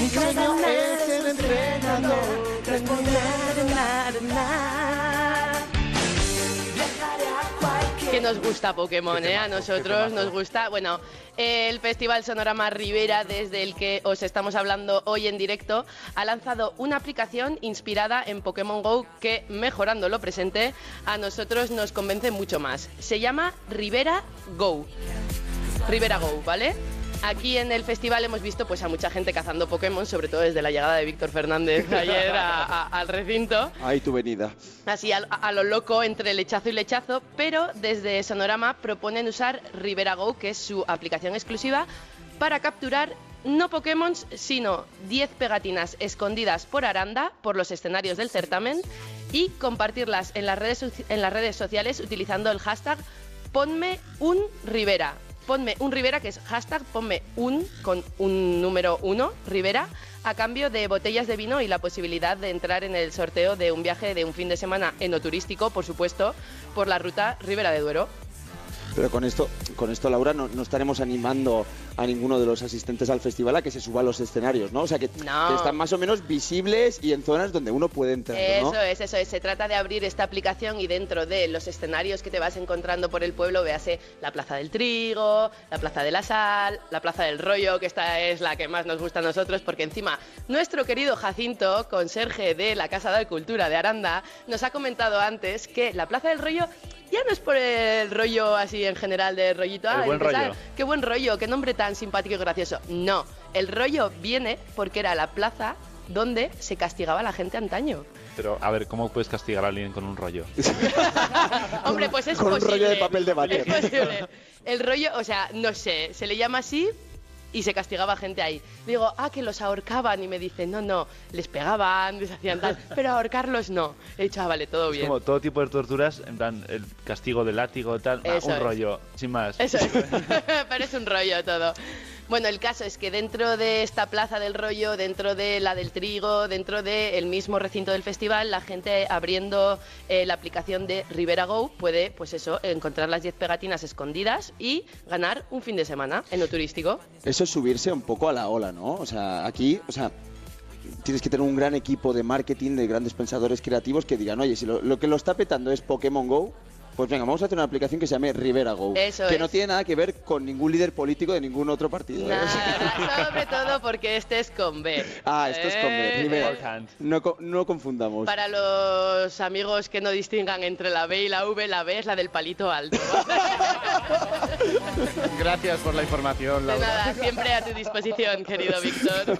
Mi sueño es el entrenador, Que nos gusta Pokémon, ¿eh? A nosotros nos gusta. Bueno, el Festival Sonorama Rivera, desde el que os estamos hablando hoy en directo, ha lanzado una aplicación inspirada en Pokémon Go que, mejorando lo presente, a nosotros nos convence mucho más. Se llama Rivera Go. Rivera Go, ¿vale? Aquí en el festival hemos visto pues a mucha gente cazando Pokémon, sobre todo desde la llegada de Víctor Fernández ayer a- a- al recinto. Ahí tu venida. Así a, a lo loco entre lechazo y lechazo, pero desde Sonorama proponen usar Rivera Go, que es su aplicación exclusiva, para capturar no Pokémon, sino 10 pegatinas escondidas por Aranda por los escenarios del certamen y compartirlas en las redes, en las redes sociales utilizando el hashtag Ponme un Rivera. Ponme un Rivera, que es hashtag ponme un con un número uno, Rivera, a cambio de botellas de vino y la posibilidad de entrar en el sorteo de un viaje de un fin de semana enoturístico, por supuesto, por la ruta Ribera de Duero. Pero con esto, con esto Laura, no, no estaremos animando a ninguno de los asistentes al festival a que se suba a los escenarios, ¿no? O sea, que, No. que están más o menos visibles y en zonas donde uno puede entrar, ¿no? Eso es, eso es. Se trata de abrir esta aplicación y dentro de los escenarios que te vas encontrando por el pueblo, véase la Plaza del Trigo, la Plaza de la Sal, la Plaza del Rollo, que esta es la que más nos gusta a nosotros, porque encima nuestro querido Jacinto, conserje de la Casa de Cultura de Aranda, nos ha comentado antes que la Plaza del Rollo ya no es por el rollo así en general de rollito. El ah, buen rollo. Qué buen rollo, qué nombre tan simpático y gracioso. No, el rollo viene porque era la plaza donde se castigaba a la gente antaño. Pero, a ver, ¿cómo puedes castigar a alguien con un rollo? Hombre, pues es Con un posible. rollo de papel de váter. Es posible. El rollo, o sea, no sé, se le llama así y se castigaba gente ahí. Digo, ah, que los ahorcaban y me dicen, no, no, les pegaban, les hacían tal, pero ahorcarlos no. He dicho, ah, vale, todo Es bien. como todo tipo de torturas, en plan, el castigo de látigo, tal, ah, un es. rollo, sin más. Eso es. Parece un rollo todo. Bueno, el caso es que dentro de esta plaza del rollo, dentro de la del trigo, dentro del mismo recinto del festival, la gente abriendo eh, la aplicación de Rivera Go puede, pues eso, encontrar las 10 pegatinas escondidas y ganar un fin de semana en lo turístico. Eso es subirse un poco a la ola, ¿no? O sea, aquí, o sea, tienes que tener un gran equipo de marketing, de grandes pensadores creativos que digan, oye, si lo, lo que lo está petando es Pokémon Go, pues venga, vamos a hacer una aplicación que se llame Rivera Go. Eso que es. no tiene nada que ver con ningún líder político de ningún otro partido. ¿eh? Sobre todo porque este es con B. Ah, esto es con B, Eh, Rivera. No, no confundamos. Para los amigos que no distingan entre la B y la V, la B es la del palito alto. Gracias por la información, De Laura. nada, siempre a tu disposición, querido Víctor.